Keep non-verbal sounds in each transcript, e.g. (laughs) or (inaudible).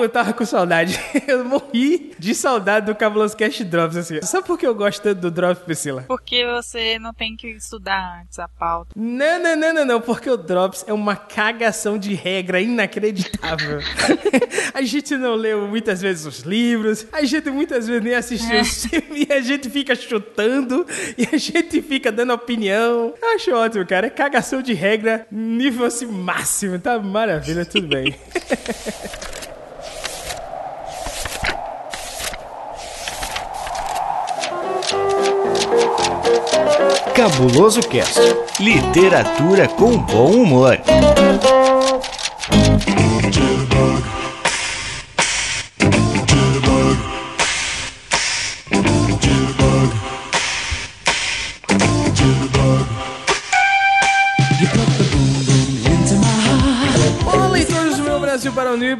Eu tava com saudade. (laughs) Eu morri de saudade do Cabuloso Cast Drops, assim. Sabe por que eu gosto tanto do Drops, Priscila? Porque você não tem que estudar antes a pauta. Não, não, não, não, não. Porque o Drops é uma cagação de regra inacreditável. (laughs) a gente não leu muitas vezes os livros, a gente muitas vezes nem assistiu os (laughs) filmes, e a gente fica chutando, e a gente fica dando opinião. Eu acho ótimo, cara. É cagação de regra nível assim máximo. Tá maravilha, tudo bem. Cabuloso Cast. Literatura com bom humor.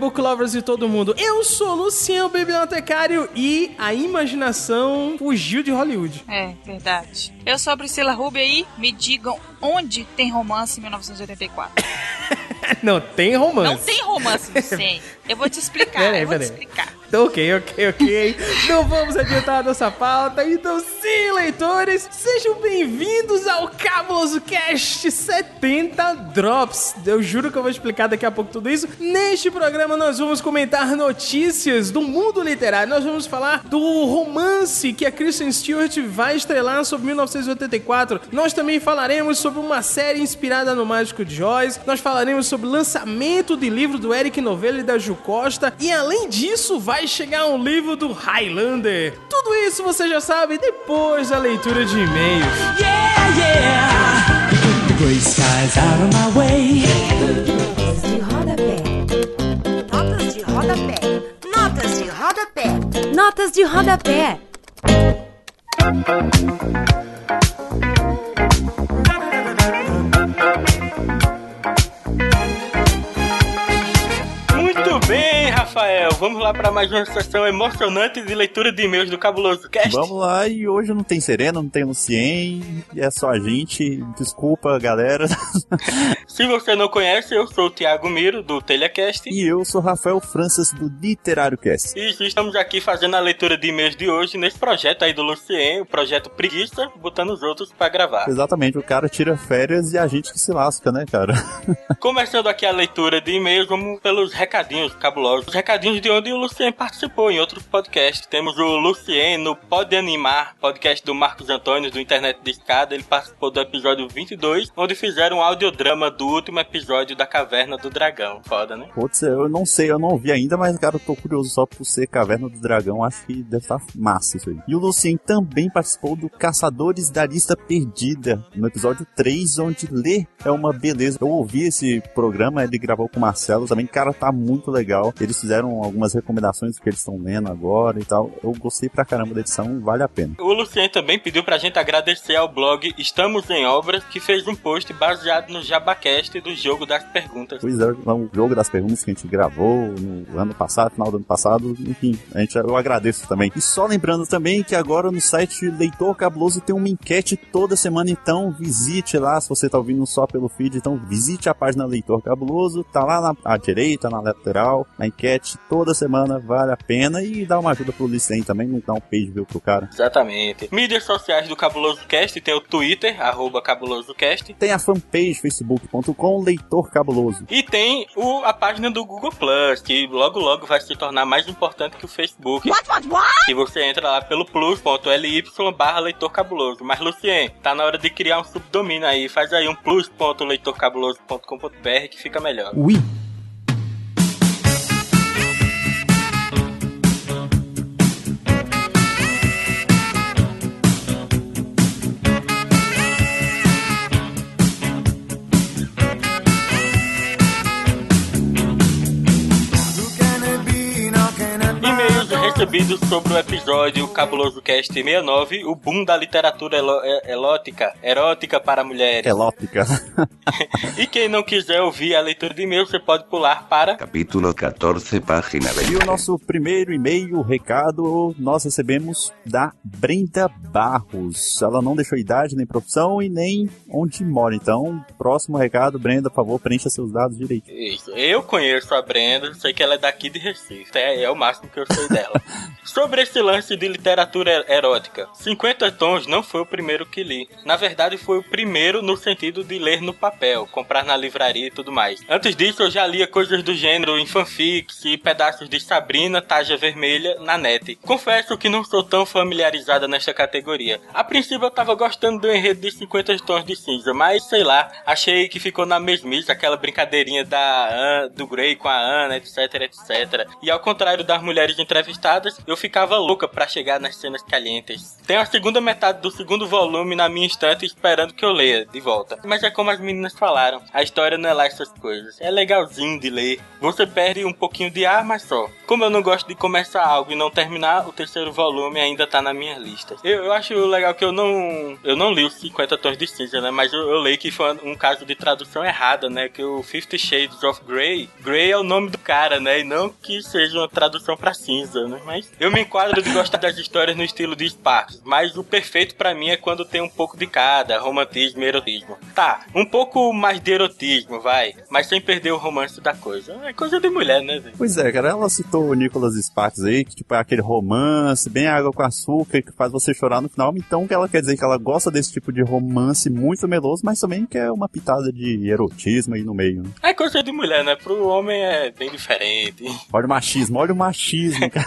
Book Lovers e todo mundo. Eu sou Luciano Bibliotecário e a imaginação fugiu de Hollywood. É, verdade. Eu sou a Priscila Rubia e me digam onde tem romance em 1984. (laughs) Não tem romance. Não tem romance, Lucien. Eu vou te explicar, Peraí, eu vou te peraí. explicar. Ok, ok, ok. Não vamos adiantar nossa pauta. Então, sim, leitores, sejam bem-vindos ao Cabuloso Cast 70 Drops. Eu juro que eu vou explicar daqui a pouco tudo isso. Neste programa, nós vamos comentar notícias do mundo literário. Nós vamos falar do romance que a Kristen Stewart vai estrelar sobre 1984. Nós também falaremos sobre uma série inspirada no Mágico de Oz. Nós falaremos sobre o lançamento de livro do Eric Novello e da Ju Costa. E além disso, vai chegar um livro do Highlander. Tudo isso você já sabe depois da leitura de e-mails. Gray skies out of my way. de rodapé. Notas de rodapé. Notas de rodapé. Notas de rodapé. Vamos lá para mais uma sessão emocionante de leitura de e-mails do Cabuloso Cast. Vamos lá, e hoje não tem Serena, não tem Lucien, é só a gente. Desculpa, galera. (laughs) Se você não conhece, eu sou o Thiago Miro, do TelhaCast. E eu sou Rafael Francis, do Literário Cast. E estamos aqui fazendo a leitura de e-mails de hoje nesse projeto aí do Lucien, o projeto Preguiça, botando os outros para gravar. Exatamente, o cara tira férias e a gente que se lasca, né, cara? (laughs) Começando aqui a leitura de e-mails, vamos pelos recadinhos cabulosos. Os recadinhos de onde o Lucien participou em outros podcasts. Temos o Lucien no Pode Animar, podcast do Marcos Antônio, do Internet de Escada. Ele participou do episódio 22, onde fizeram um audiodrama do último episódio da Caverna do Dragão. Foda, né? Putz, eu não sei, eu não ouvi ainda, mas, cara, eu tô curioso só por ser Caverna do Dragão. Acho que deve estar massa isso aí. E o Lucien também participou do Caçadores da Lista Perdida, no episódio 3, onde ler é uma beleza. Eu ouvi esse programa, ele gravou com o Marcelo também. Cara, tá muito legal. Eles fizeram algumas recomendações que eles estão lendo agora e tal. Eu gostei pra caramba da edição, vale a pena. O Lucien também pediu pra gente agradecer ao blog Estamos em Obras, que fez um post baseado no Jabacast do jogo das perguntas. Pois é, o jogo das perguntas que a gente gravou no ano passado, final do ano passado, enfim, a gente, eu agradeço também. E só lembrando também que agora no site Leitor Cabuloso tem uma enquete toda semana, então visite lá, se você tá ouvindo só pelo feed, então visite a página Leitor Cabuloso, tá lá na à direita, na lateral, a enquete toda semana, vale a pena. E dá uma ajuda pro Licem também, não dá um page view pro cara. Exatamente. Mídias sociais do Cabuloso Cast tem o Twitter, arroba CabulosoCast. Tem a fanpage facebook.com Leitor Cabuloso. E tem o, a página do Google Plus, que logo logo vai se tornar mais importante que o Facebook. What, what, what? E você entra lá pelo plus.ly barra leitor cabuloso. Mas, Lucien, tá na hora de criar um subdomínio aí. Faz aí um plus.leitorcabuloso.com.br que fica melhor. Ui. Sobre o episódio Cabuloso Cast 69, o boom da literatura elo- é- elótica, erótica para mulheres. Elópica. (laughs) E quem não quiser ouvir a leitura de e-mail, você pode pular para Capítulo 14, página E 20. o nosso primeiro e-mail, recado, nós recebemos da Brenda Barros. Ela não deixou idade, nem profissão e nem onde mora. Então, próximo recado, Brenda, por favor, preencha seus dados direito. Isso. Eu conheço a Brenda, sei que ela é daqui de Recife. É, é o máximo que eu sei dela. (laughs) Sobre esse lance de literatura erótica, 50 Tons não foi o primeiro que li. Na verdade, foi o primeiro no sentido de ler no papel, comprar na livraria e tudo mais. Antes disso, eu já lia coisas do gênero em fanfics e pedaços de Sabrina, Taja Vermelha na net. Confesso que não sou tão familiarizada nesta categoria. A princípio, eu tava gostando do enredo de 50 Tons de Cinza, mas sei lá, achei que ficou na mesmice aquela brincadeirinha da An- do Grey com a Ana, etc, etc. E ao contrário das mulheres entrevistadas, eu ficava louca pra chegar nas cenas calientes. Tem a segunda metade do segundo volume na minha estante esperando que eu leia de volta. Mas é como as meninas falaram, a história não é lá essas coisas. É legalzinho de ler. Você perde um pouquinho de ar, mas só. Como eu não gosto de começar algo e não terminar, o terceiro volume ainda tá na minha lista. Eu, eu acho legal que eu não eu não li os 50 tons de cinza, né? Mas eu, eu leio que foi um caso de tradução errada, né? Que o Fifty Shades of Grey, Grey é o nome do cara, né? E não que seja uma tradução pra cinza, né? Mas eu me enquadro de gostar das histórias no estilo de Sparks, mas o perfeito pra mim é quando tem um pouco de cada, romantismo e erotismo. Tá, um pouco mais de erotismo, vai, mas sem perder o romance da coisa. É coisa de mulher, né, velho? Pois é, cara, ela citou o Nicholas Sparks aí, que tipo é aquele romance, bem água com açúcar, que faz você chorar no final. Então, ela quer dizer que ela gosta desse tipo de romance muito meloso, mas também quer uma pitada de erotismo aí no meio. Né? É coisa de mulher, né? Pro homem é bem diferente. Olha o machismo, olha o machismo, (laughs) cara.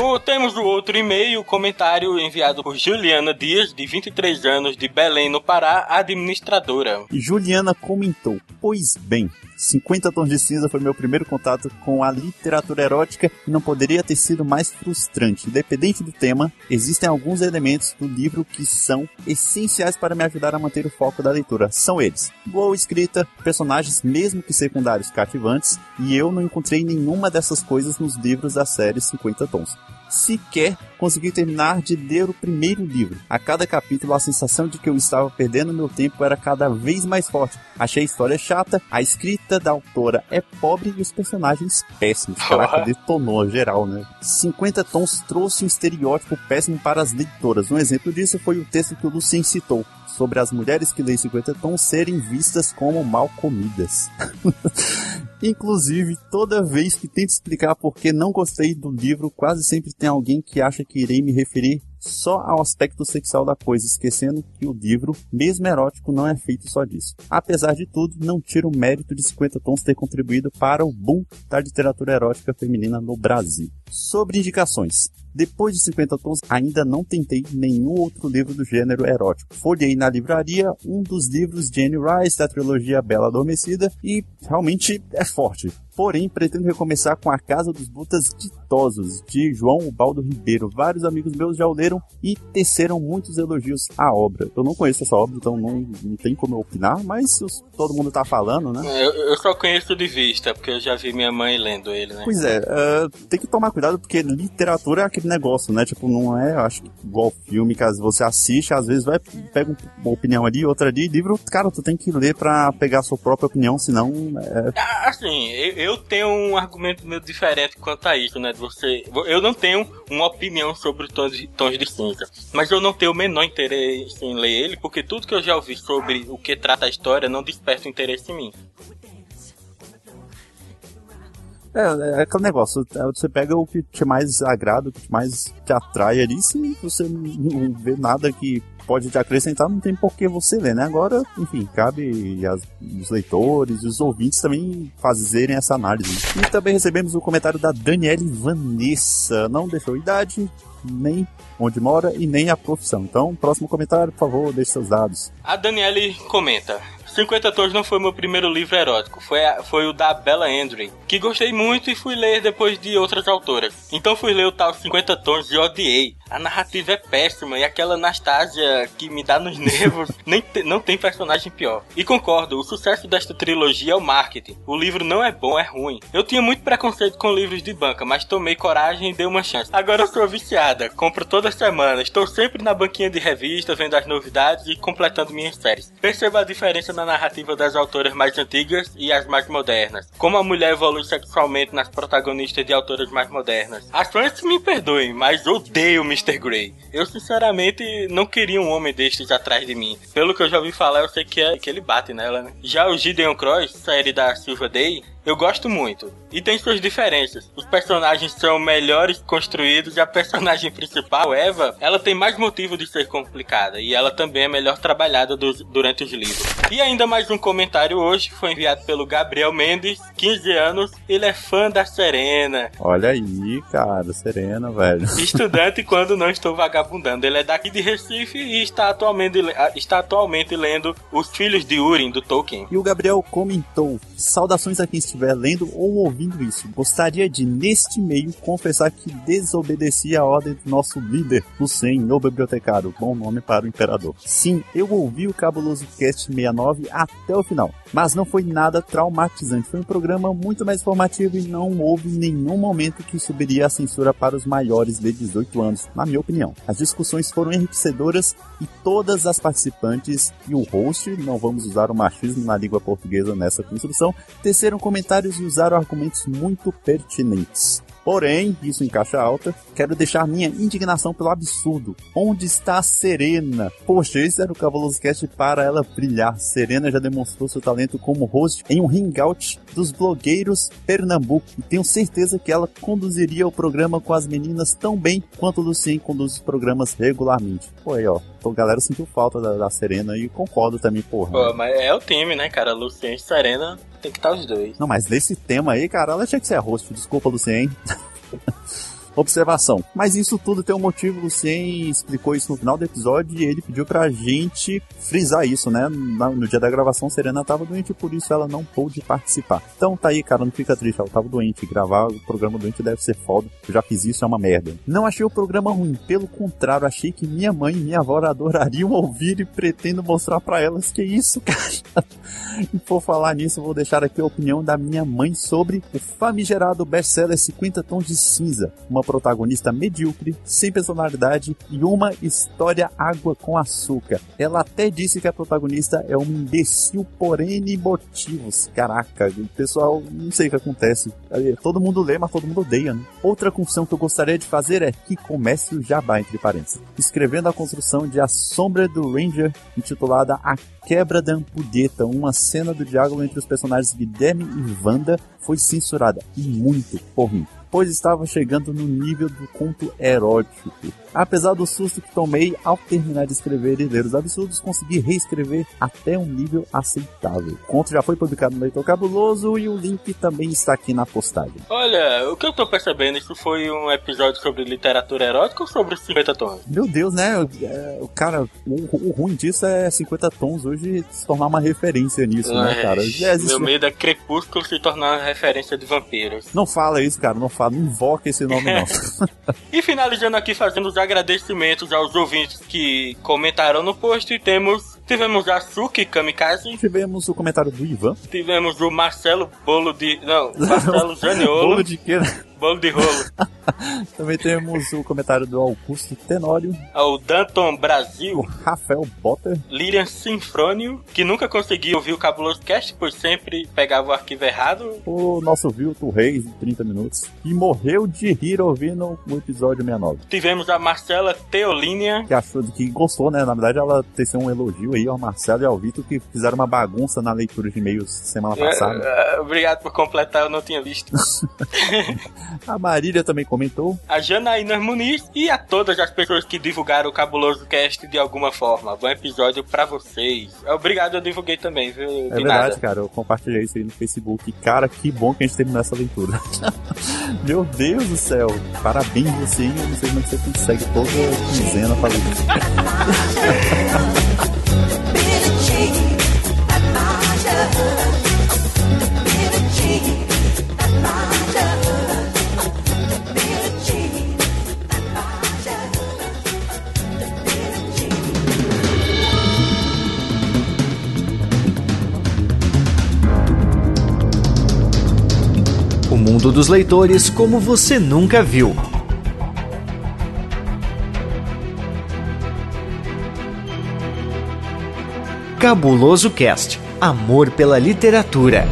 O- temos o outro e-mail, comentário enviado por Juliana Dias, de 23 anos, de Belém, no Pará, administradora. Juliana comentou: Pois bem, 50 Tons de Cinza foi meu primeiro contato com a literatura erótica e não poderia ter sido mais frustrante. Independente do tema, existem alguns elementos do livro que são essenciais para me ajudar a manter o foco da leitura. São eles: boa escrita, personagens, mesmo que secundários, cativantes, e eu não encontrei nenhuma dessas coisas nos livros da série 50 Tons sequer consegui terminar de ler o primeiro livro. A cada capítulo, a sensação de que eu estava perdendo meu tempo era cada vez mais forte. Achei a história chata, a escrita da autora é pobre e os personagens péssimos. (laughs) Caraca, detonou geral, né? 50 Tons trouxe um estereótipo péssimo para as leitoras. Um exemplo disso foi o texto que o Lucien citou. Sobre as mulheres que leem 50 tons serem vistas como mal comidas. (laughs) Inclusive, toda vez que tento explicar por que não gostei do livro, quase sempre tem alguém que acha que irei me referir só ao aspecto sexual da coisa, esquecendo que o livro, mesmo erótico, não é feito só disso. Apesar de tudo, não tira o mérito de 50 Tons ter contribuído para o boom da literatura erótica feminina no Brasil. Sobre indicações. Depois de 50 Tons, ainda não tentei nenhum outro livro do gênero erótico. Folhei na livraria um dos livros de Anne Rice da trilogia Bela Adormecida e realmente é forte. Porém, pretendo recomeçar com A Casa dos Butas Ditosos, de João Baldo Ribeiro. Vários amigos meus já o leram e teceram muitos elogios à obra. Eu não conheço essa obra, então não, não tem como eu opinar, mas os- todo mundo tá falando, né? Eu, eu só conheço de vista, porque eu já vi minha mãe lendo ele, né? Pois é, ah, tem que tomar cuidado porque literatura é aquele negócio, né? Tipo, não é, acho que igual filme que você assiste, às vezes vai, pega um- uma opinião ali, outra ali, livro, cara, tu tem que ler pra pegar a sua própria opinião, senão é, Ah, Assim, eu, tenho um argumento meio diferente quanto a isso, né? Você, eu não tenho uma opinião sobre o tons tons de cinza, mas eu não tenho o menor interesse em ler ele, porque tudo que eu já ouvi sobre o que trata a história não desperta interesse em mim. É, é aquele negócio, é, você pega o que te mais agrada, o que mais te atrai ali, se você não vê nada que pode te acrescentar, não tem por que você ler, né? Agora, enfim, cabe as, os leitores e os ouvintes também fazerem essa análise. E também recebemos o comentário da Daniele Vanessa. Não deixou idade, nem onde mora e nem a profissão. Então, próximo comentário, por favor, deixe seus dados. A Daniele comenta. 50 Tons não foi meu primeiro livro erótico, foi, a- foi o da Bella Andrew, que gostei muito e fui ler depois de outras autoras. Então fui ler o tal 50 Tons e odiei. A narrativa é péssima e aquela Anastasia que me dá nos nervos (laughs) nem te- não tem personagem pior. E concordo, o sucesso desta trilogia é o marketing. O livro não é bom, é ruim. Eu tinha muito preconceito com livros de banca, mas tomei coragem e dei uma chance. Agora eu sou viciada, compro toda semana, estou sempre na banquinha de revista, vendo as novidades e completando minhas séries. Perceba a diferença na narrativa das autoras mais antigas e as mais modernas. Como a mulher evolui sexualmente nas protagonistas de autoras mais modernas. As fãs me perdoem, mas odeio Mr. Grey. Eu sinceramente não queria um homem destes atrás de mim. Pelo que eu já ouvi falar, eu sei que, é, que ele bate nela, né? Já o Gideon Cross, série da Silva Day, eu gosto muito. E tem suas diferenças. Os personagens são melhores construídos e a personagem (laughs) principal, Eva, ela tem mais motivo de ser complicada. E ela também é melhor trabalhada dos- durante os livros. E ainda mais um comentário hoje, foi enviado pelo Gabriel Mendes, 15 anos. Ele é fã da Serena. Olha aí, cara, Serena, velho. (laughs) Estudante quando não estou vagabundando. Ele é daqui de Recife e está atualmente, está atualmente lendo Os Filhos de Urim, do Tolkien. E o Gabriel comentou: Saudações a quem estiver lendo ou ouvindo isso. Gostaria de, neste meio, confessar que desobedeci a ordem do nosso líder, o bibliotecário. Bom nome para o imperador. Sim, eu ouvi o Cabuloso Cast 69 até o final. Mas não foi nada traumatizante. Foi um programa muito mais informativo e não houve nenhum momento que subiria a censura para os maiores de 18 anos, na minha opinião. As discussões foram enriquecedoras e todas as participantes e o host, não vamos usar o machismo na língua portuguesa nessa construção, teceram comentários e usaram argumentos muito pertinentes. Porém, isso em caixa alta, quero deixar minha indignação pelo absurdo. Onde está a Serena? Poxa, esse era o Cavaloso Cast para ela brilhar. Serena já demonstrou seu talento como host em um hangout dos blogueiros Pernambuco. E tenho certeza que ela conduziria o programa com as meninas tão bem quanto o Lucien conduz os programas regularmente. Pô, aí, ó. Então, a galera sentiu falta da, da Serena e concordo também, porra. Pô, mas é o time, né, cara? Lucien e Serena tem que estar os dois. Não, mas nesse tema aí, cara, ela tinha que ser a host. Desculpa, Lucien. (laughs) Observação. Mas isso tudo tem um motivo, o Lucien explicou isso no final do episódio e ele pediu pra gente frisar isso, né? No dia da gravação, Serena tava doente e por isso ela não pôde participar. Então tá aí, cara, não fica triste, ela tava doente. Gravar o programa doente deve ser foda. Eu já fiz isso, é uma merda. Não achei o programa ruim, pelo contrário, achei que minha mãe e minha avó adorariam ouvir e pretendo mostrar pra elas que isso, (laughs) cara. E por falar nisso, vou deixar aqui a opinião da minha mãe sobre o famigerado best-seller 50 Tons de Cinza. Uma protagonista medíocre, sem personalidade e uma história água com açúcar. Ela até disse que a protagonista é um imbecil por N motivos. Caraca, pessoal, não sei o que acontece. Todo mundo lê, mas todo mundo odeia, né? Outra confusão que eu gostaria de fazer é que comece o jabá, entre parênteses. Escrevendo a construção de A Sombra do Ranger, intitulada A Quebra da Ampulheta, uma cena do diálogo entre os personagens Guilherme e Wanda foi censurada, e muito por mim, pois estava chegando no nível do conto erótico. Apesar do susto que tomei ao terminar de escrever Herdeiros Absurdos, consegui reescrever até um nível aceitável. O conto já foi publicado no Leitor Cabuloso e o link também está aqui na postagem. Olha, o que eu tô percebendo, isso foi um episódio sobre literatura erótica ou sobre os 50 tons? Meu Deus, né? É, o cara, o, o ruim disso é 50 tons hoje se tornar uma referência nisso, né, cara? Já existe- Meu medo é Crepúsculo se tornar uma referência de vampiros. Não fala isso, cara, não fala, não invoca esse nome, não. (laughs) E finalizando aqui fazendo os agradecimentos aos ouvintes que comentaram no post, temos tivemos a Suki Kamikaze, Tivemos o comentário do Ivan. tivemos o Marcelo Bolo de. Não, Marcelo (laughs) Janiolo. Bolo de quê? Bolo de rolo. (laughs) Também temos o comentário do Augusto Tenório, O Danton Brasil, o Rafael Potter, Lilian Sinfrônio, que nunca conseguiu ouvir o Cabuloso Cast, por sempre pegava o arquivo errado. o nosso Vilton Reis, de 30 minutos, e morreu de rir ouvindo o episódio 69. Tivemos a Marcela Teolínia, Que achou que gostou, né? Na verdade, ela teceu um elogio aí ao Marcelo e ao Vitor que fizeram uma bagunça na leitura de e-mails semana passada. Eh, Obrigado por completar, eu não tinha visto. (laughs) A Marília também comentou. A Janaína Muniz e a todas as pessoas que divulgaram o Cabuloso Cast de alguma forma. Bom episódio pra vocês. Obrigado, eu divulguei também, viu? É De verdade, nada. cara. Eu compartilhei isso aí no Facebook. Cara, que bom que a gente terminou essa leitura. (laughs) Meu Deus do céu. Parabéns você aí. Eu não sei como é você consegue toda quinzena fazer isso. (laughs) mundo dos leitores como você nunca viu. Cabuloso Cast Amor pela Literatura.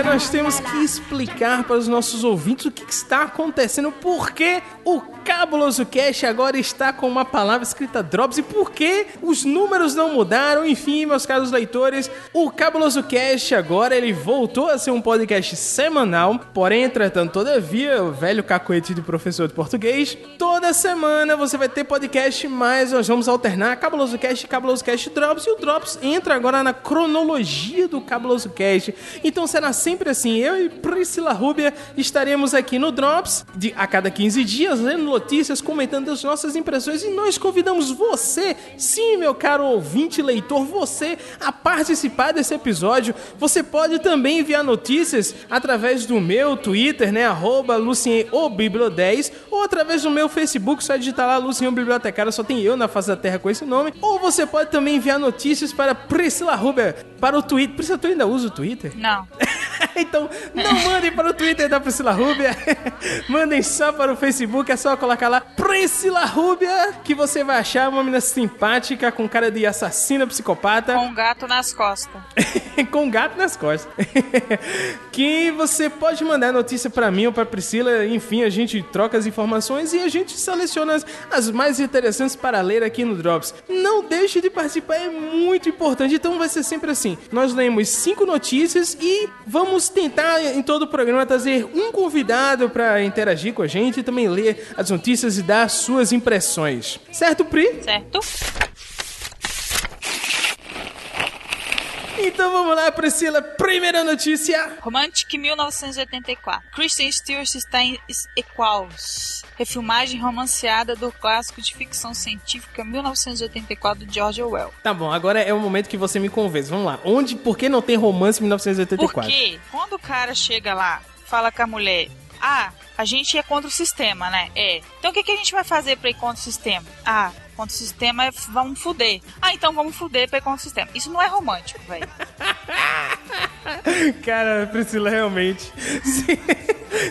Nós temos que explicar para os nossos ouvintes o que, está acontecendo, por que o Cabuloso Cash agora está com uma palavra escrita Drops e por que os números não mudaram. Enfim, meus caros leitores, o Cabuloso Cash agora ele voltou a ser um podcast semanal, porém, entretanto, todavia, o velho cacoete de professor de português, toda semana você vai ter podcast, mas nós vamos alternar Cabuloso Cast e Cabuloso Cast Drops e o Drops entra agora na cronologia do Cabuloso Cast. Então será sempre assim, eu e Priscila Rubia estaremos aqui no Drops de, a cada 15 dias, lendo notícias, comentando as nossas impressões e nós convidamos você, sim, meu caro ouvinte leitor, você a participar desse episódio. Você pode também enviar notícias através do meu Twitter, né, arroba Lucien ou Biblio10, ou através do meu Facebook, só digitar lá Lucien o Bibliotecário, só tem eu na face da terra com esse nome. Ou você pode também enviar notícias para Priscila Rubia, para o Twitter. Priscila, tu ainda usa o Twitter? Não. (laughs) (laughs) então, não mandem para o Twitter da Priscila Rubia. (laughs) mandem só para o Facebook. É só colocar lá Priscila Rubia, que você vai achar uma menina simpática com cara de assassina psicopata. Com um gato nas costas. (laughs) com um gato nas costas. que você pode mandar notícia para mim ou para Priscila. Enfim, a gente troca as informações e a gente seleciona as, as mais interessantes para ler aqui no Drops. Não deixe de participar, é muito importante. Então vai ser sempre assim. Nós lemos cinco notícias e vamos tentar em todo o programa trazer um convidado para interagir com a gente e também ler as notícias e dar suas impressões. Certo, Pri? Certo? Então vamos lá, Priscila. Primeira notícia. Romantic 1984. Kristen Stewart está em Equals. Refilmagem romanceada do clássico de ficção científica 1984 de George Orwell. Tá bom, agora é o momento que você me convence. Vamos lá. Onde, por que não tem romance em 1984? Porque quando o cara chega lá, fala com a mulher, ah, a gente é contra o sistema, né? É. Então o que, que a gente vai fazer pra ir contra o sistema? Ah, contra o sistema vamos fuder. Ah, então vamos fuder pra ir contra o sistema. Isso não é romântico, velho. (laughs) Cara, Priscila, realmente. Se,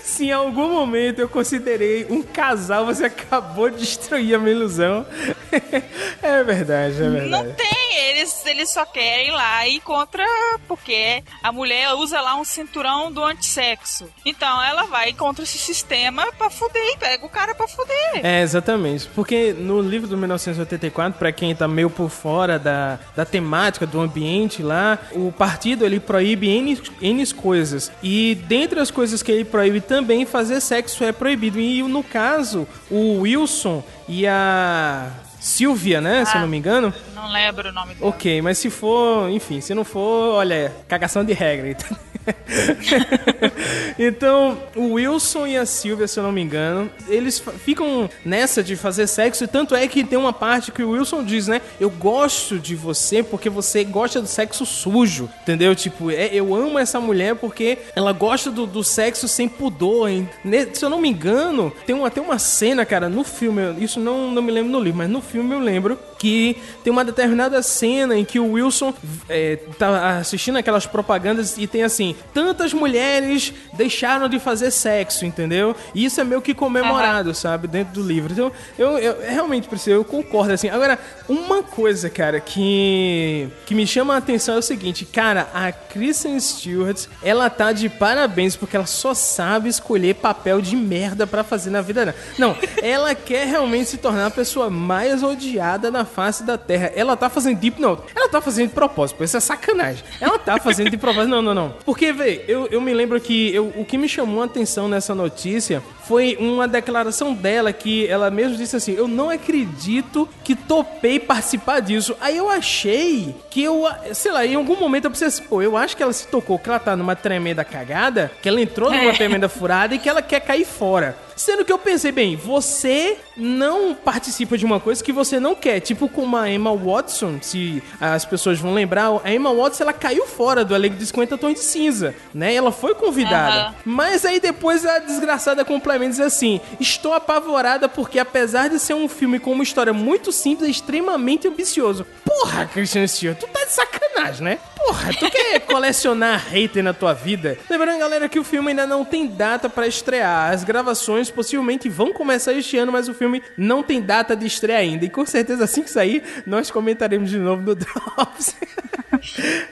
se em algum momento eu considerei um casal, você acabou de destruir a minha ilusão. (laughs) É verdade, é verdade. Não tem, eles, eles só querem ir lá e contra. Porque a mulher usa lá um cinturão do antissexo. Então ela vai contra esse sistema pra fuder e pega o cara pra fuder. É, exatamente. Porque no livro do 1984, pra quem tá meio por fora da, da temática, do ambiente lá, o partido ele proíbe N, N coisas. E dentre as coisas que ele proíbe também, fazer sexo é proibido. E no caso, o Wilson e a. Silvia, né? Se eu não me engano. Não lembro o nome dele. Ok, mas se for, enfim, se não for, olha, cagação de regra. Então, (laughs) então o Wilson e a Silvia, se eu não me engano, eles ficam nessa de fazer sexo, e tanto é que tem uma parte que o Wilson diz, né? Eu gosto de você porque você gosta do sexo sujo, entendeu? Tipo, é, eu amo essa mulher porque ela gosta do, do sexo sem pudor. hein? Se eu não me engano, tem uma, tem uma cena, cara, no filme, isso não, não me lembro no livro, mas no filme eu lembro que tem uma determinada cena em que o Wilson é, tá assistindo aquelas propagandas e tem assim, tantas mulheres deixaram de fazer sexo, entendeu? E isso é meio que comemorado, sabe, dentro do livro. Então, eu, eu realmente, Priscila, eu concordo assim. Agora, uma coisa, cara, que, que me chama a atenção é o seguinte, cara, a Kristen Stewart, ela tá de parabéns porque ela só sabe escolher papel de merda pra fazer na vida dela. Não, ela quer realmente se tornar a pessoa mais odiada na face da Terra. Ela tá fazendo deep note. Ela tá fazendo de propósito, isso é sacanagem. Ela tá fazendo de propósito. Não, não, não. Porque, véi, eu, eu me lembro que eu, o que me chamou a atenção nessa notícia foi uma declaração dela que ela mesmo disse assim: Eu não acredito que topei participar disso. Aí eu achei que eu, sei lá, em algum momento eu pensei assim: pô, eu acho que ela se tocou que ela tá numa tremenda cagada, que ela entrou numa É. tremenda furada e que ela quer cair fora. Sendo que eu pensei, bem, você não participa de uma coisa que você não quer. Tipo como a Emma Watson, se as pessoas vão lembrar, a Emma Watson ela caiu fora do elenco de 50 Tons de Cinza, né? Ela foi convidada. Mas aí depois a desgraçada complementa diz assim: Estou apavorada porque, apesar de ser um filme com uma história muito simples, é extremamente ambicioso. Porra, Christian Stewart, tu tá de sacanagem, né? Porra, tu quer (laughs) colecionar hater na tua vida? Lembrando, galera, que o filme ainda não tem data pra estrear. As gravações possivelmente vão começar este ano, mas o filme não tem data de estreia ainda. E com certeza, assim que sair, nós comentaremos de novo no (laughs) Drops.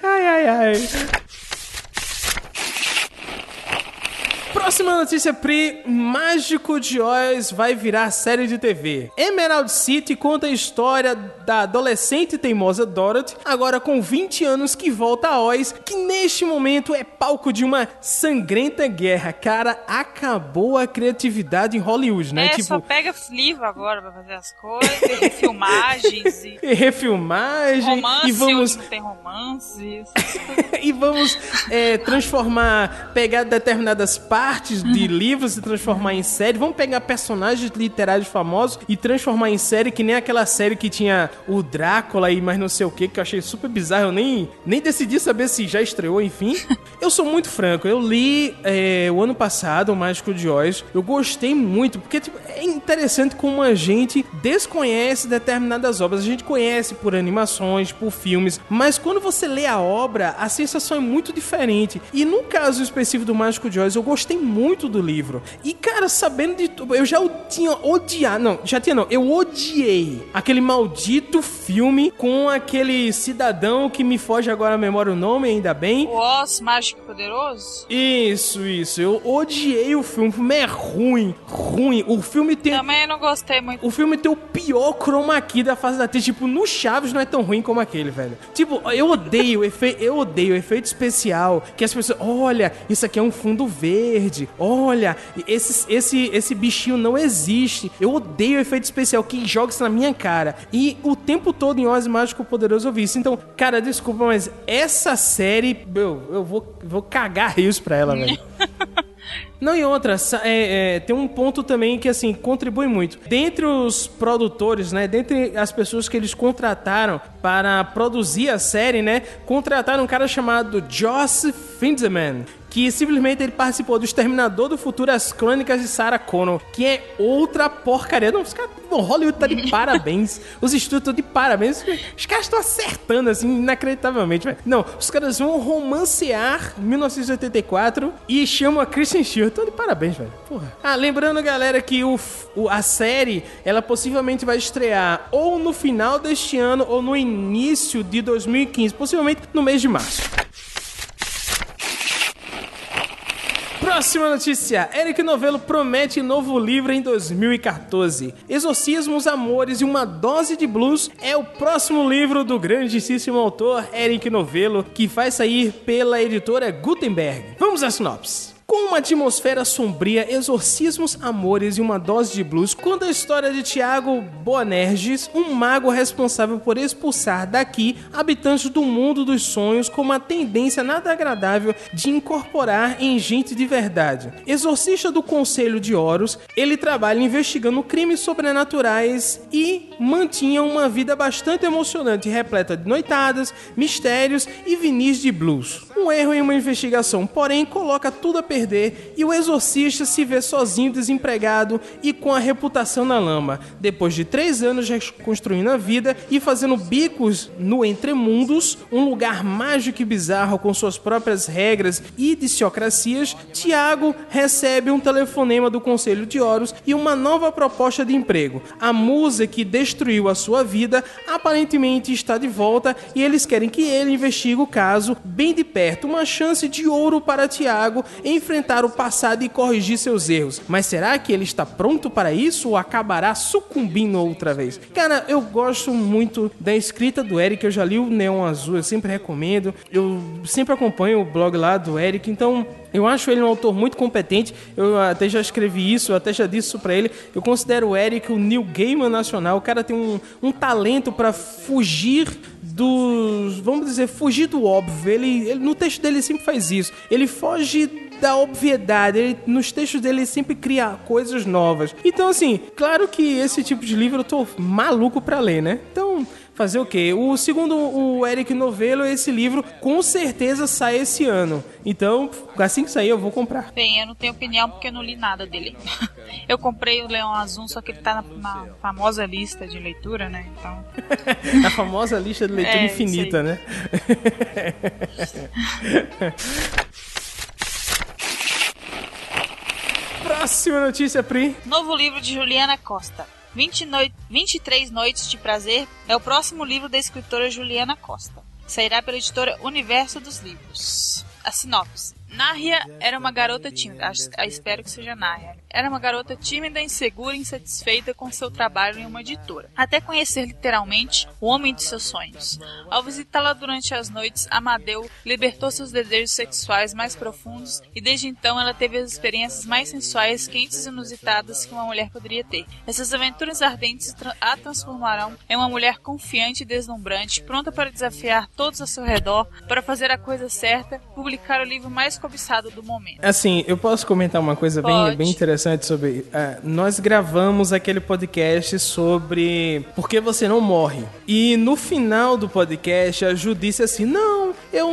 ai, ai, ai. Próxima notícia, Pri. Mágico de Oz vai virar série de TV. Emerald City conta a história da adolescente teimosa Dorothy, agora com 20 anos, que volta a Oz, que neste momento é palco de uma sangrenta guerra. Cara, acabou a criatividade em Hollywood, né? É, só pega livro agora pra fazer as coisas, filmagens e (laughs) e refilmagem romance, e vamos não tem romances. (laughs) e vamos é, transformar, pegar determinadas partes de livros e transformar em série. Vamos pegar personagens literários famosos e transformar em série, que nem aquela série que tinha o Drácula e mais não sei o que, que eu achei super bizarro. Eu nem, nem decidi saber se já estreou, enfim. (laughs) Eu sou muito franco, eu li é, o ano passado o Mágico de Oz. Eu gostei muito, porque tipo, é interessante como a gente desconhece determinadas obras. A gente conhece por animações, por filmes, mas quando você lê a obra, a sensação é muito diferente. E no caso específico do Mágico de Oz, eu gostei muito do livro. E cara, sabendo de tudo, eu já tinha odiado, não, já tinha não, eu odiei aquele maldito filme com aquele cidadão que me foge agora a memória o nome, ainda bem. O Oz Mágico Poderoso? Isso, isso. Eu odiei o filme. O filme é ruim, ruim. O filme tem. Também não gostei muito. O filme tem o pior chroma key da face da TV. Tipo, no Chaves não é tão ruim como aquele, velho. Tipo, eu odeio o efeito. Eu odeio o efeito especial. Que as pessoas. Olha, isso aqui é um fundo verde. Olha, esse, esse, esse bichinho não existe. Eu odeio o efeito especial que joga isso na minha cara. E o tempo todo em Oz Mágico Poderoso eu vi isso. Então, cara, desculpa, mas essa série. Eu, eu vou, vou cagar rios pra ela, velho. (laughs) Não, e outra, é, é, tem um ponto também que, assim, contribui muito. Dentre os produtores, né, dentre as pessoas que eles contrataram para produzir a série, né, contrataram um cara chamado Joss Finzeman, que simplesmente ele participou do Exterminador do Futuro, as Crônicas de Sarah Connor, que é outra porcaria. Não, os caras, Hollywood tá de (laughs) parabéns. Os estúdios estão de parabéns. Os caras estão acertando, assim, inacreditavelmente, velho. Não, os caras vão romancear 1984 e chamam a Kristen Stewart. Tô de parabéns, velho. Porra. Ah, lembrando, galera, que o, o- a série, ela possivelmente vai estrear ou no final deste ano ou no início de 2015, possivelmente no mês de março. Próxima notícia. Eric Novello promete novo livro em 2014. Exorcismos, Amores e uma Dose de Blues é o próximo livro do grandíssimo autor Eric Novello, que vai sair pela editora Gutenberg. Vamos à sinopse. Com uma atmosfera sombria, exorcismos, amores e uma dose de blues, conta a história de Tiago Boanerges, um mago responsável por expulsar daqui habitantes do mundo dos sonhos com uma tendência nada agradável de incorporar em gente de verdade. Exorcista do Conselho de Horus, ele trabalha investigando crimes sobrenaturais e mantinha uma vida bastante emocionante, repleta de noitadas, mistérios e vinis de blues. Um erro em uma investigação, porém, coloca tudo a perder e o exorcista se vê sozinho, desempregado e com a reputação na lama. Depois de três anos reconstruindo a vida e fazendo bicos no Entremundos, um lugar mágico e bizarro com suas próprias regras e diciocracias, Tiago recebe um telefonema do Conselho de Horus e uma nova proposta de emprego. A musa que destruiu a sua vida aparentemente está de volta e eles querem que ele investigue o caso bem de perto. Uma chance de ouro para Tiago enfrentar o passado e corrigir seus erros. Mas será que ele está pronto para isso ou acabará sucumbindo outra vez? Cara, eu gosto muito da escrita do Eric. Eu já li o Neon Azul, eu sempre recomendo. Eu sempre acompanho o blog lá do Eric, então eu acho ele um autor muito competente. Eu até já escrevi isso, eu até já disse isso pra ele. Eu considero o Eric o Neil Gaiman nacional. O cara tem um, um talento para fugir dos. Vamos dizer, fugir do óbvio. Ele, ele, no texto dele sempre faz isso. Ele foge da obviedade. Ele, nos textos dele ele sempre cria coisas novas. Então, assim, claro que esse tipo de livro eu tô maluco pra ler, né? Então. Fazer o quê? O segundo, o Eric Novello, esse livro com certeza sai esse ano. Então, assim que sair, eu vou comprar. Bem, eu não tenho opinião porque eu não li nada dele. (laughs) Eu comprei o Leão Azul, só que ele tá na, na famosa lista de leitura, né? Então. (laughs) A famosa lista de leitura É, infinita, né? (laughs) Próxima notícia, Pri. Novo livro de Juliana Costa. 20 noi 23 Noites de Prazer é o próximo livro da escritora Juliana Costa. Sairá pela editora Universo dos Livros. A sinopse. Nárria era uma garota tímida. Ah, espero que seja Nárria. Era uma garota tímida, insegura e insatisfeita com seu trabalho em uma editora. Até conhecer literalmente o homem de seus sonhos. Ao visitá-la durante as noites, Amadeu libertou seus desejos sexuais mais profundos e desde então ela teve as experiências mais sensuais, quentes e inusitadas que uma mulher poderia ter. Essas aventuras ardentes a transformarão em uma mulher confiante e deslumbrante, pronta para desafiar todos ao seu redor, para fazer a coisa certa, publicar o livro mais cobiçado do momento. Assim, eu posso comentar uma coisa bem, bem interessante sobre. ah, nós gravamos aquele podcast sobre por que você não morre. E no final do podcast, a Ju disse assim: Não, eu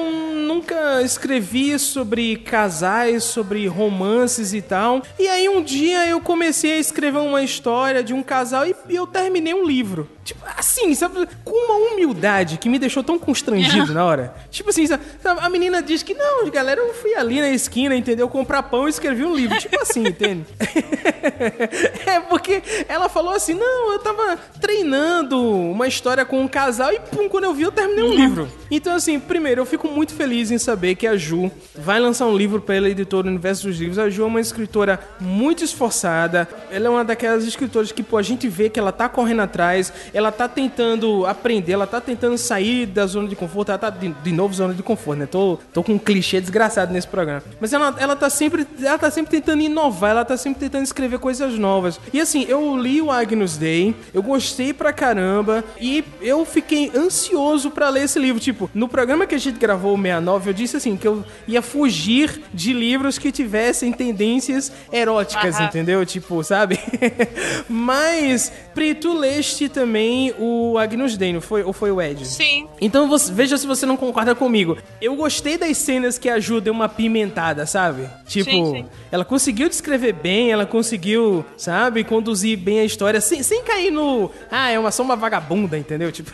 nunca escrevi sobre casais, sobre romances e tal. E aí um dia eu comecei a escrever uma história de um casal e eu terminei um livro. Tipo, assim, sabe? Com uma humildade que me deixou tão constrangido (laughs) na hora. Tipo assim, sabe? a menina diz que não, galera, eu fui ali na esquina, entendeu? Comprar pão e escrevi um livro. Tipo assim, (laughs) entende? (laughs) é porque ela falou assim: não, eu tava treinando uma história com um casal e pum, quando eu vi, eu terminei um livro. Então, assim, primeiro, eu fico muito feliz em saber que a Ju vai lançar um livro pela editora Universo dos Livros. A Ju é uma escritora muito esforçada. Ela é uma daquelas escritoras que, pô, a gente vê que ela tá correndo atrás, ela tá tentando aprender, ela tá tentando sair da zona de conforto, ela tá de, de novo zona de conforto, né? Tô, tô com um clichê desgraçado nesse programa. Mas ela, ela tá sempre, ela tá sempre tentando inovar, ela tá sempre tentando escrever coisas novas. E assim, eu li o Agnus Dei, eu gostei pra caramba e eu fiquei ansioso pra ler esse livro. Tipo, no programa que a gente gravou o 69, eu disse assim que eu ia fugir de livros que tivessem tendências eróticas, Aham. entendeu? Tipo, sabe? (laughs) Mas, Pri, tu leste também o Agnus Dei, não foi? Ou foi o Ed? Sim. Então você- veja se você não concorda comigo. Eu gostei das cenas que ajudam uma pimentada, sabe? Tipo, Sim, sim. ela conseguiu descrever bem, ela conseguiu, sabe, conduzir bem a história sem, sem cair no. Ah, é uma, só uma vagabunda, entendeu? Tipo,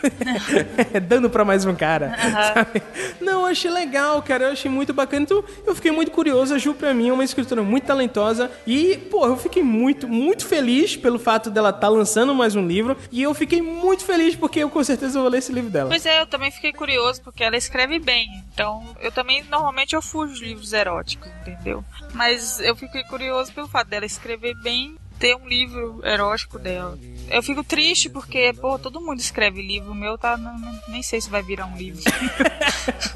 (laughs) dando pra mais um cara. Não, eu achei legal, cara. Eu achei muito bacana. Então, eu fiquei muito curioso. A Ju, pra mim, é uma escritora muito talentosa. E, pô, eu fiquei muito, muito feliz pelo fato dela estar lançando mais um livro. E eu fiquei muito feliz porque eu com certeza vou ler esse livro dela. Pois é, eu também fiquei curioso porque ela escreve bem. Então, eu também normalmente eu fujo de livros eróticos, entendeu? Mas eu fiquei curioso pelo fato dela escrever bem, ter um livro erótico dela. Eu fico triste porque, pô, todo mundo escreve livro. O meu tá. nem sei se vai virar um livro.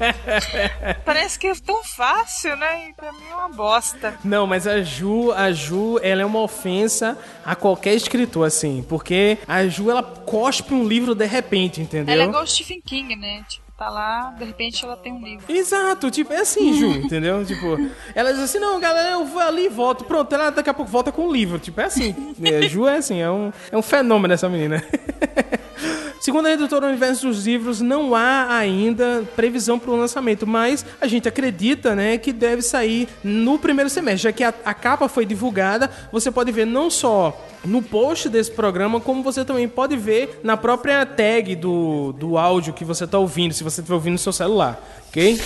(laughs) Parece que é tão fácil, né? E pra mim é uma bosta. Não, mas a Ju, a Ju, ela é uma ofensa a qualquer escritor, assim. Porque a Ju, ela cospe um livro de repente, entendeu? Ela é igual o Stephen King, né? Tipo, tá lá, de repente ela tem um livro. Exato, tipo, é assim, Ju, (laughs) entendeu? Tipo, ela diz assim, não, galera, eu vou ali e volto. Pronto, ela daqui a pouco volta com o livro. Tipo, é assim. É, Ju é assim, é um, é um fenômeno essa menina. (laughs) Segundo a editora Universo dos Livros, não há ainda previsão para o lançamento, mas a gente acredita né, que deve sair no primeiro semestre, já que a, a capa foi divulgada. Você pode ver não só no post desse programa, como você também pode ver na própria tag do, do áudio que você está ouvindo, se você estiver ouvindo no seu celular, ok?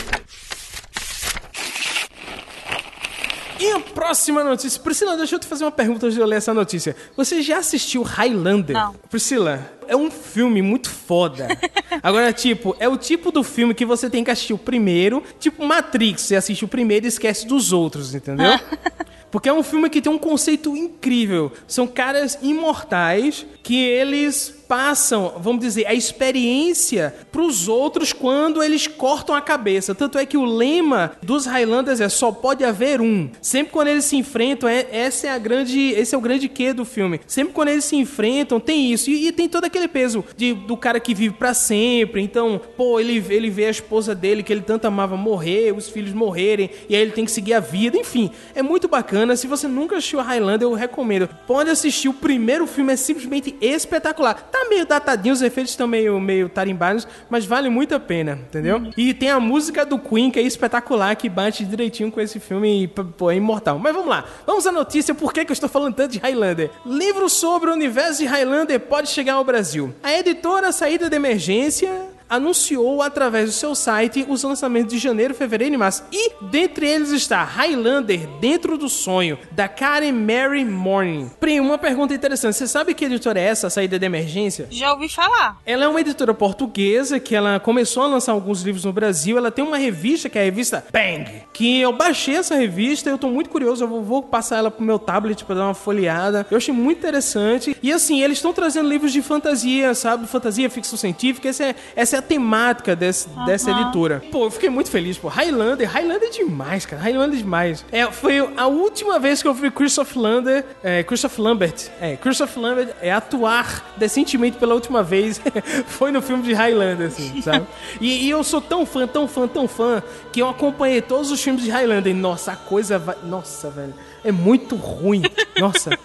E a próxima notícia. Priscila, deixa eu te fazer uma pergunta antes de eu ler essa notícia. Você já assistiu Highlander? Não. Priscila, é um filme muito foda. (laughs) Agora, tipo, é o tipo do filme que você tem que assistir o primeiro, tipo Matrix, você assiste o primeiro e esquece dos outros, entendeu? (laughs) Porque é um filme que tem um conceito incrível. São caras imortais que eles passam, vamos dizer, a experiência pros outros quando eles cortam a cabeça. Tanto é que o lema dos Highlanders é só pode haver um. Sempre quando eles se enfrentam, é, essa é a grande, esse é o grande quê do filme. Sempre quando eles se enfrentam, tem isso. E, e tem todo aquele peso de, do cara que vive pra sempre. Então, pô, ele, ele vê a esposa dele, que ele tanto amava, morrer, os filhos morrerem, e aí ele tem que seguir a vida. Enfim, é muito bacana. Se você nunca assistiu Highlander, eu recomendo. Pode assistir. O primeiro filme é simplesmente espetacular. Tá meio datadinho, os efeitos estão meio, meio tarimbados, mas vale muito a pena, entendeu? E tem a música do Queen, que é espetacular, que bate direitinho com esse filme e, pô, é imortal. Mas vamos lá. Vamos à notícia. Por que, que eu estou falando tanto de Highlander? Livro sobre o universo de Highlander pode chegar ao Brasil. A editora Saída de Emergência anunciou através do seu site os lançamentos de janeiro, fevereiro e março. E dentre eles está Highlander Dentro do Sonho, da Karen Mary Morning. Primo, uma pergunta interessante. Você sabe que editora é essa, Saída de Emergência? Já ouvi falar. Ela é uma editora portuguesa que ela começou a lançar alguns livros no Brasil. Ela tem uma revista que é a revista Bang, que eu baixei essa revista, eu tô muito curioso, eu vou, passar ela pro meu tablet pra dar uma folheada. Eu achei muito interessante. E assim, eles estão trazendo livros de fantasia, sabe? Fantasia, ficção científica. Essa é, essa é a temática desse, dessa editora. Pô, eu fiquei muito feliz, pô. Highlander, Highlander é demais, cara. Highlander é demais. É, foi a última vez que eu vi Christopher Lander, é, Christopher Lambert, é, Christopher Lambert é, atuar decentemente pela última vez (laughs) foi no filme de Highlander, assim, sabe? E, e eu sou tão fã, tão fã, tão fã, que eu acompanhei todos os filmes de Highlander. E, nossa, a coisa vai... Nossa, velho. É muito ruim. Nossa.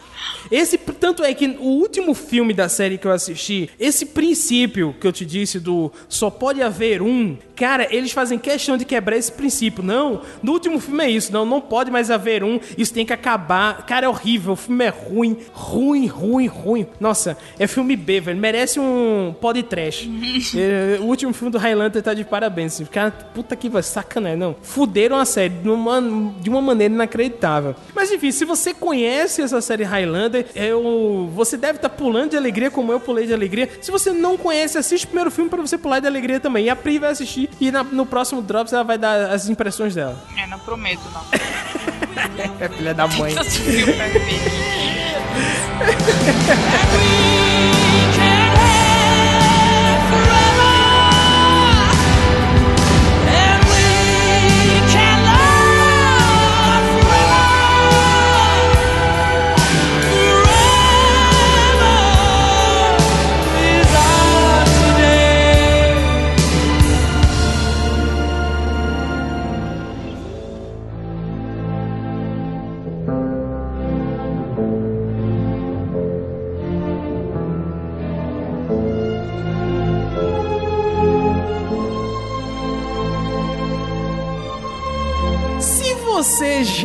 Esse, tanto é que o último filme da série que eu assisti, esse princípio que eu te disse do só pode haver um, cara, eles fazem questão de quebrar esse princípio. Não, no último filme é isso, não, não pode mais haver um, isso tem que acabar. Cara, é horrível, o filme é ruim, ruim, ruim, ruim. Nossa, é filme B, velho, merece um pod trash. É, o último filme do Highlander tá de parabéns, cara, puta que vai, sacanagem, não. Fuderam a série de uma, de uma maneira inacreditável. Mas enfim, se você conhece essa série Highlander, eu, você deve estar pulando de alegria como eu pulei de alegria. Se você não conhece, assiste o primeiro filme pra você pular de alegria também. E a Pri vai assistir e na- no próximo Drops ela vai dar as impressões dela. É, não prometo, não. (laughs) É filha da mãe. (laughs)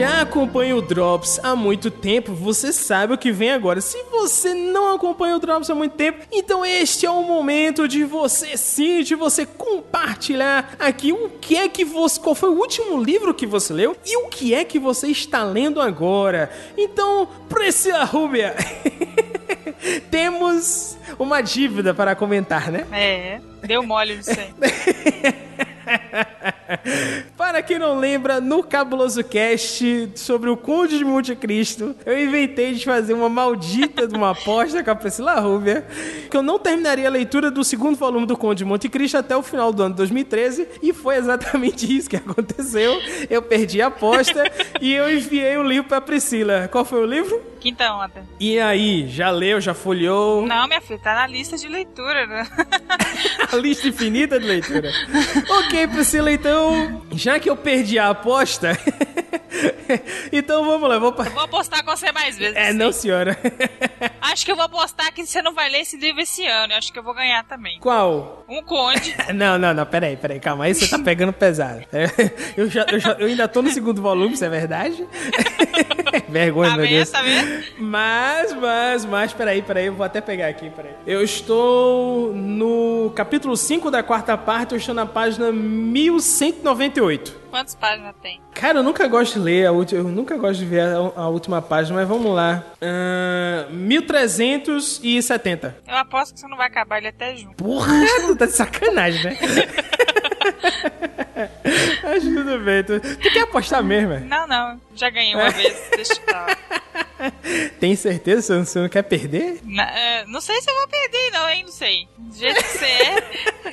já acompanha o Drops há muito tempo, você sabe o que vem agora. Se você não acompanha o Drops há muito tempo, então este é o momento de você sim, de você compartilhar aqui o que é que você. Qual foi o último livro que você leu e o que é que você está lendo agora. Então, Priscila Rúbia, (laughs) temos uma dívida para comentar, né? É, deu mole nisso aí. (laughs) Para Para quem não lembra, no Cabuloso Cast sobre o Conde de Monte Cristo, eu inventei de fazer uma maldita de uma aposta com a Priscila Rúbia, que eu não terminaria a leitura do segundo volume do Conde de Monte Cristo até o final do ano de 2013, e foi exatamente isso que aconteceu. Eu perdi a aposta e eu enviei o livro pra Priscila. Qual foi o livro? Quinta onda. E aí, já leu, já folheou? Não, minha filha, tá na lista de leitura, né? (laughs) a lista infinita de leitura. ok, Priscila, então, já que eu perdi a aposta, (laughs) então vamos lá, vou... Eu vou apostar com você mais vezes. É, não, senhora. (laughs) Acho que eu vou apostar que você não vai ler esse livro esse ano. Eu acho que eu vou ganhar também. Qual? Um conde. (laughs) não, não, não, peraí, peraí, calma. Aí você tá pegando pesado. Eu, já, eu, já, eu ainda tô no segundo volume, isso é verdade? Vergonha, Tá meu Deus. tá vendo? Mas, mas, mas, peraí, peraí, eu vou até pegar aqui, peraí. Eu estou no capítulo 5 da quarta parte, eu estou na página 1198. Quantas páginas tem? Cara, eu nunca gosto de ler a última, eu nunca gosto de ver a, a última página, mas vamos lá. Ah, 1370. Eu aposto que você não vai acabar ele até junto. Porra, tu (laughs) tá de sacanagem, né? (laughs) Acho tudo bem. Tu, tu quer apostar mesmo? é? Não, não. Já ganhei uma vez. Deixa eu falar. (laughs) Tem certeza? Você não, você não quer perder? Na- é, não sei se eu vou perder, não, hein? Não sei. Do jeito que você é.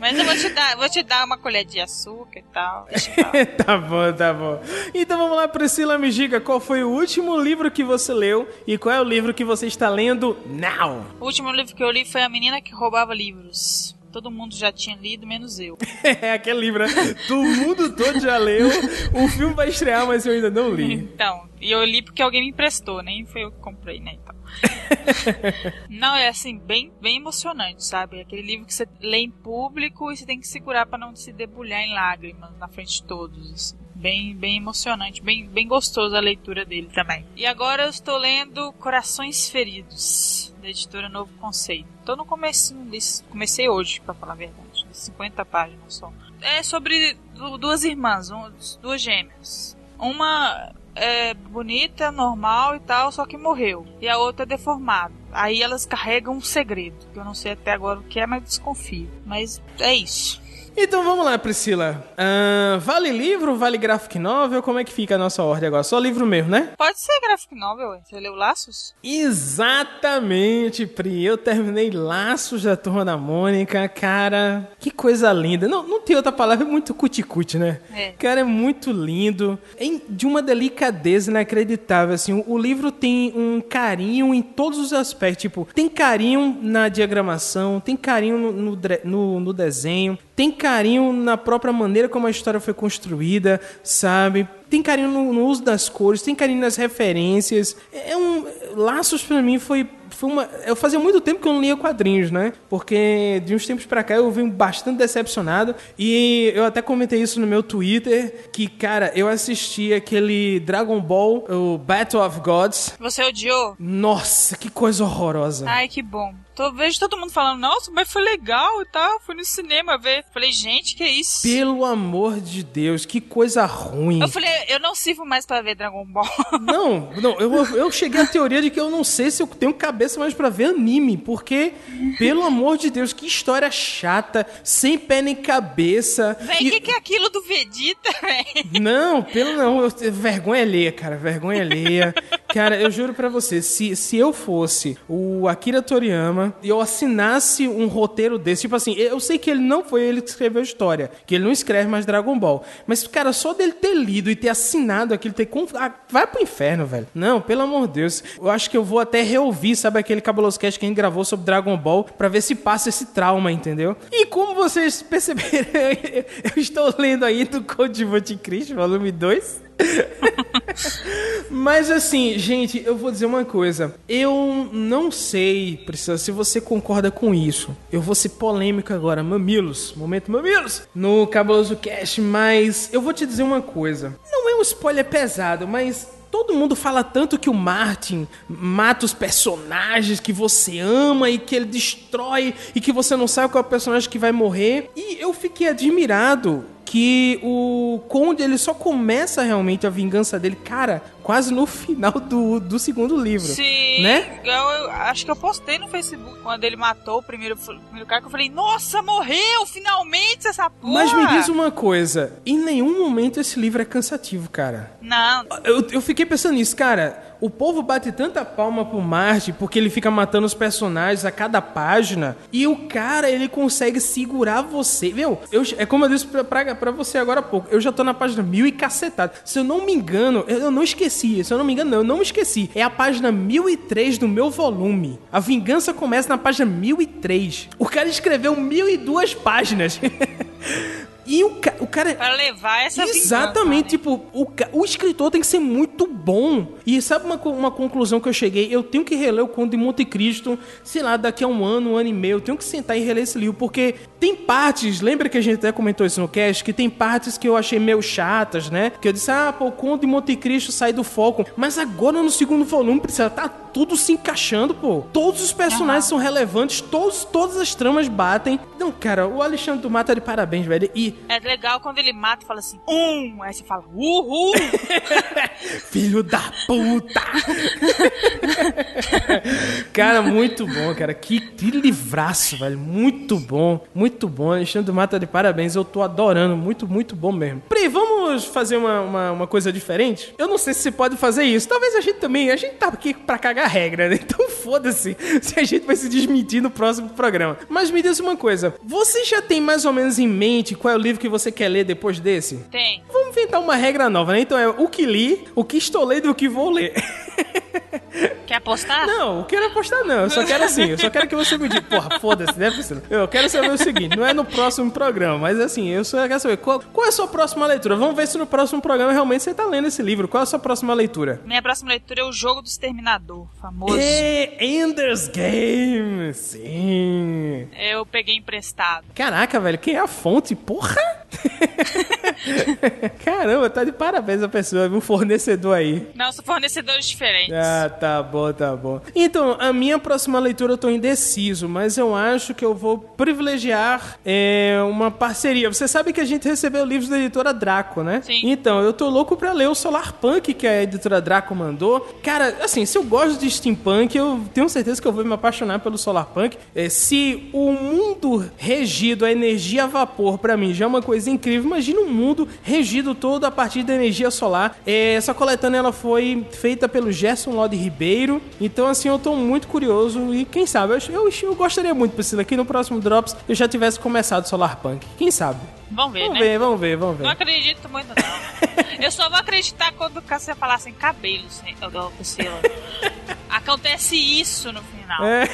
Mas eu vou te dar, vou te dar uma colher de açúcar e tal. (laughs) Tá bom, tá bom. Então vamos lá, Priscila, me diga qual foi o último livro que você leu e qual é o livro que você está lendo now. O último livro que eu li foi A Menina que Roubava Livros. Todo mundo já tinha lido, menos eu. (laughs) É aquele livro, né? Do mundo todo já leu. O filme vai estrear, mas eu ainda não li. Então, e eu li porque alguém me emprestou, nem foi eu que comprei, né? Então. (laughs) não, é assim, bem, bem emocionante, sabe? Aquele livro que você lê em público e você tem que segurar pra não se debulhar em lágrimas na frente de todos. assim. Bem, bem emocionante, bem, bem gostoso a leitura dele também. E agora eu estou lendo Corações Feridos, da editora Novo Conceito. Tô no desse, comecei hoje, pra falar a verdade, 50 páginas só. É sobre du- duas irmãs, duas gêmeas. Uma é bonita, normal e tal, só que morreu. E a outra é deformada. Aí elas carregam um segredo, que eu não sei até agora o que é, mas desconfio. Mas é isso. Então vamos lá, Priscila. Ah, vale livro, vale graphic novel? Como é que fica a nossa ordem agora? Só livro mesmo, né? Pode ser graphic novel. Você leu Laços? Exatamente, Pri. Eu terminei Laços da Turma da Mônica. Cara, que coisa linda. Não, não tem outra palavra, é muito cuticute, né? É. Cara, é muito lindo. É de uma delicadeza inacreditável, assim. O, o livro tem um carinho em todos os aspectos. Tipo, tem carinho na diagramação, tem carinho no, no no- no desenho, tem carinho na própria maneira como a história foi construída, sabe? Tem carinho no, no uso das cores, tem carinho nas referências. É um. Laços pra mim foi. Foi uma, eu fazia muito tempo que eu não lia quadrinhos, né? Porque de uns tempos pra cá eu vim bastante decepcionado. E eu até comentei isso no meu Twitter: que, cara, eu assisti aquele Dragon Ball, o Battle of Gods. Você odiou? Nossa, que coisa horrorosa. Ai, que bom. Tô, vejo todo mundo falando, nossa, mas foi legal e tal. Fui no cinema ver. Falei, gente, que isso? Pelo amor de Deus, que coisa ruim. Eu falei, eu não sirvo mais pra ver Dragon Ball. (laughs) Não, não, eu, eu cheguei à teoria de que eu não sei se eu tenho cabeça mais pra ver anime, porque, pelo amor de Deus, que história chata, sem pé nem cabeça. Véi, o E- que, que é aquilo do Vegeta, véi? Não, pelo não, eu, vergonha alheia, cara, vergonha alheia. Cara, eu juro pra você, se, se eu fosse o Akira Toriyama e eu assinasse um roteiro desse, tipo assim, eu sei que ele não foi ele que escreveu a história, que ele não escreve mais Dragon Ball, mas, cara, só dele ter lido e ter assinado aquilo, ter conf... ah, vai pro inferno, velho. Não, pelo amor de Deus. Eu acho que eu vou até reouvir, sabe, aquele Cabuloso Cast que a gente gravou sobre Dragon Ball, pra ver se passa esse trauma, entendeu? E como vocês perceberam, (laughs) eu estou lendo aí do Code de Cristo, volume 2. (laughs) Mas assim, gente, eu vou dizer uma coisa. Eu não sei, Priscila, se você concorda com isso. Eu vou ser polêmico agora, mamilos, momento mamilos, no Cabuloso Cast, mas eu vou te dizer uma coisa. Não é um spoiler pesado, mas Todo mundo fala tanto que o Martin mata os personagens que você ama e que ele destrói e que você não sabe qual é o personagem que vai morrer. E eu fiquei admirado que o Conde ele só começa realmente a vingança dele, cara, quase no (laughs) final do, do segundo livro. Sim. Né? Eu, eu acho que eu postei no Facebook quando ele matou o primeiro, o primeiro cara que eu falei, nossa, morreu! Finalmente essa porra! Mas me diz uma coisa, em nenhum momento esse livro é cansativo, cara. Não. Eu, eu fiquei pensando nisso, cara. O povo bate tanta palma pro Marty porque ele fica matando os personagens a cada página. E o cara, ele consegue segurar você. Meu, eu, é como eu disse pra, pra, pra você agora há pouco. Eu já tô na página mil e cacetado. Se eu não me engano, eu, eu não esqueci. Se eu não me engano, não, eu não esqueci. É a página 1003 do meu volume. A vingança começa na página 1003. O cara escreveu 1002 páginas. (laughs) E o, ca o cara. Pra levar essa Exatamente, vingança, né? tipo, o, o escritor tem que ser muito bom. E sabe uma, uma conclusão que eu cheguei? Eu tenho que reler o Conto de Monte Cristo, sei lá, daqui a um ano, um ano e meio. Eu tenho que sentar e reler esse livro, porque tem partes, lembra que a gente até comentou isso no cast, que tem partes que eu achei meio chatas, né? Que eu disse, ah, pô, o Conto de Monte Cristo sai do foco. Mas agora no segundo volume, precisa tá tudo se encaixando, pô. Todos os personagens são relevantes, todos, todas as tramas batem. Não, cara, o Alexandre do Mata tá de parabéns, velho. E É legal quando ele mata e fala assim, um. Aí você fala, uhul. (laughs) Filho da puta! cara, muito bom, cara. Que, que livraço, velho. Muito bom, muito bom. Alexandre Mata de parabéns. Eu tô adorando. Muito, muito bom mesmo. Pri, vamos fazer uma, uma, uma coisa diferente? Eu não sei se você pode fazer isso. Talvez a gente também. A gente tá aqui pra cagar regra, né? Então foda-se se a gente vai se desmentir no próximo programa. Mas me diz uma coisa. Você já tem mais ou menos em mente qual é o livro que você quer ler depois desse? Tem. Vamos inventar uma regra nova, né? Então é o que li, o que estou lendo e o que vou ler. (laughs) (laughs) Quer apostar? Não, eu quero apostar não. Eu só quero assim, eu só quero que você me diga. Porra, foda-se, né, Priscila? Eu quero saber o seguinte, não é no próximo programa, mas assim, eu só quero saber qual, qual é a sua próxima leitura. Vamos ver se no próximo programa realmente você tá lendo esse livro. Qual é a sua próxima leitura? Minha próxima leitura é o Jogo do Exterminador, famoso. É Ender's Game, sim. Eu peguei emprestado. Caraca, velho, quem é a fonte? Porra! (laughs) (laughs) Caramba, tá de parabéns a pessoa, viu? Fornecedor aí. Não, são fornecedores diferentes. Ah, tá bom, tá bom. Então, a minha próxima leitura eu tô indeciso, mas eu acho que eu vou privilegiar é, uma parceria. Você sabe que a gente recebeu livros da editora Draco, né? Sim. Então, eu tô louco pra ler o Solar Punk que a editora Draco mandou. Cara, assim, se eu gosto de steampunk, eu tenho certeza que eu vou me apaixonar pelo Solar Punk. É, se o mundo regido a energia a vapor pra mim já é uma coisa incrível, imagina um mundo regido todo a partir da energia solar. É, essa coletânea ela foi feita pelo Gerson Lodi Ribeiro. Então, assim, eu tô muito curioso e quem sabe, eu, eu, eu gostaria muito, Priscila, que no próximo Drops eu já tivesse começado Solar Punk. Quem sabe? Vamos ver, Vamos né? ver, vamos ver, vamos Não ver. acredito muito, não. (laughs) Eu só vou acreditar quando você falar assim, cabelos, né? Priscila. (laughs) Acontece isso no final. É.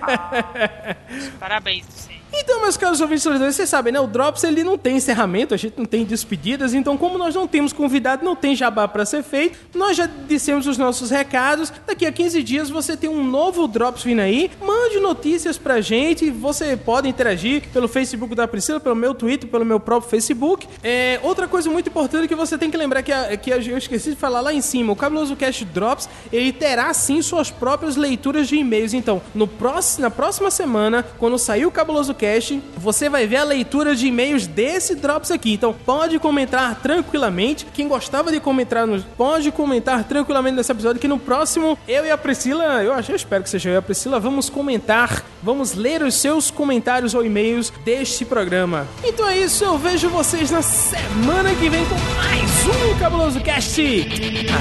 Ah, parabéns, você. Então, meus caros ouvintes vocês sabem, né? O Drops ele não tem encerramento, a gente não tem despedidas, então, como nós não temos convidado, não tem jabá pra ser feito, nós já dissemos os nossos recados. Daqui a 15 dias você tem um novo Drops vindo aí. Mande notícias pra gente, você pode interagir pelo Facebook da Priscila, pelo meu Twitter, pelo meu próprio Facebook. É, outra coisa muito importante que você tem que lembrar que, a- que eu esqueci de falar lá em cima, o Cabuloso Cast Drops, ele terá sim suas próprias leituras de e-mails. Então, no próximo, na próxima semana, quando sair o Cabuloso Cast, você vai ver a leitura de e-mails desse Drops aqui. Então, pode comentar tranquilamente. Quem gostava de comentar, pode comentar tranquilamente nesse episódio que no próximo, eu e a Priscila, eu acho, eu espero que seja eu e a Priscila, vamos comentar, vamos ler os seus comentários ou e-mails deste programa. Então é isso, eu vejo vocês na semana que vem com mais um Cabuloso Cast.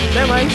Até mais.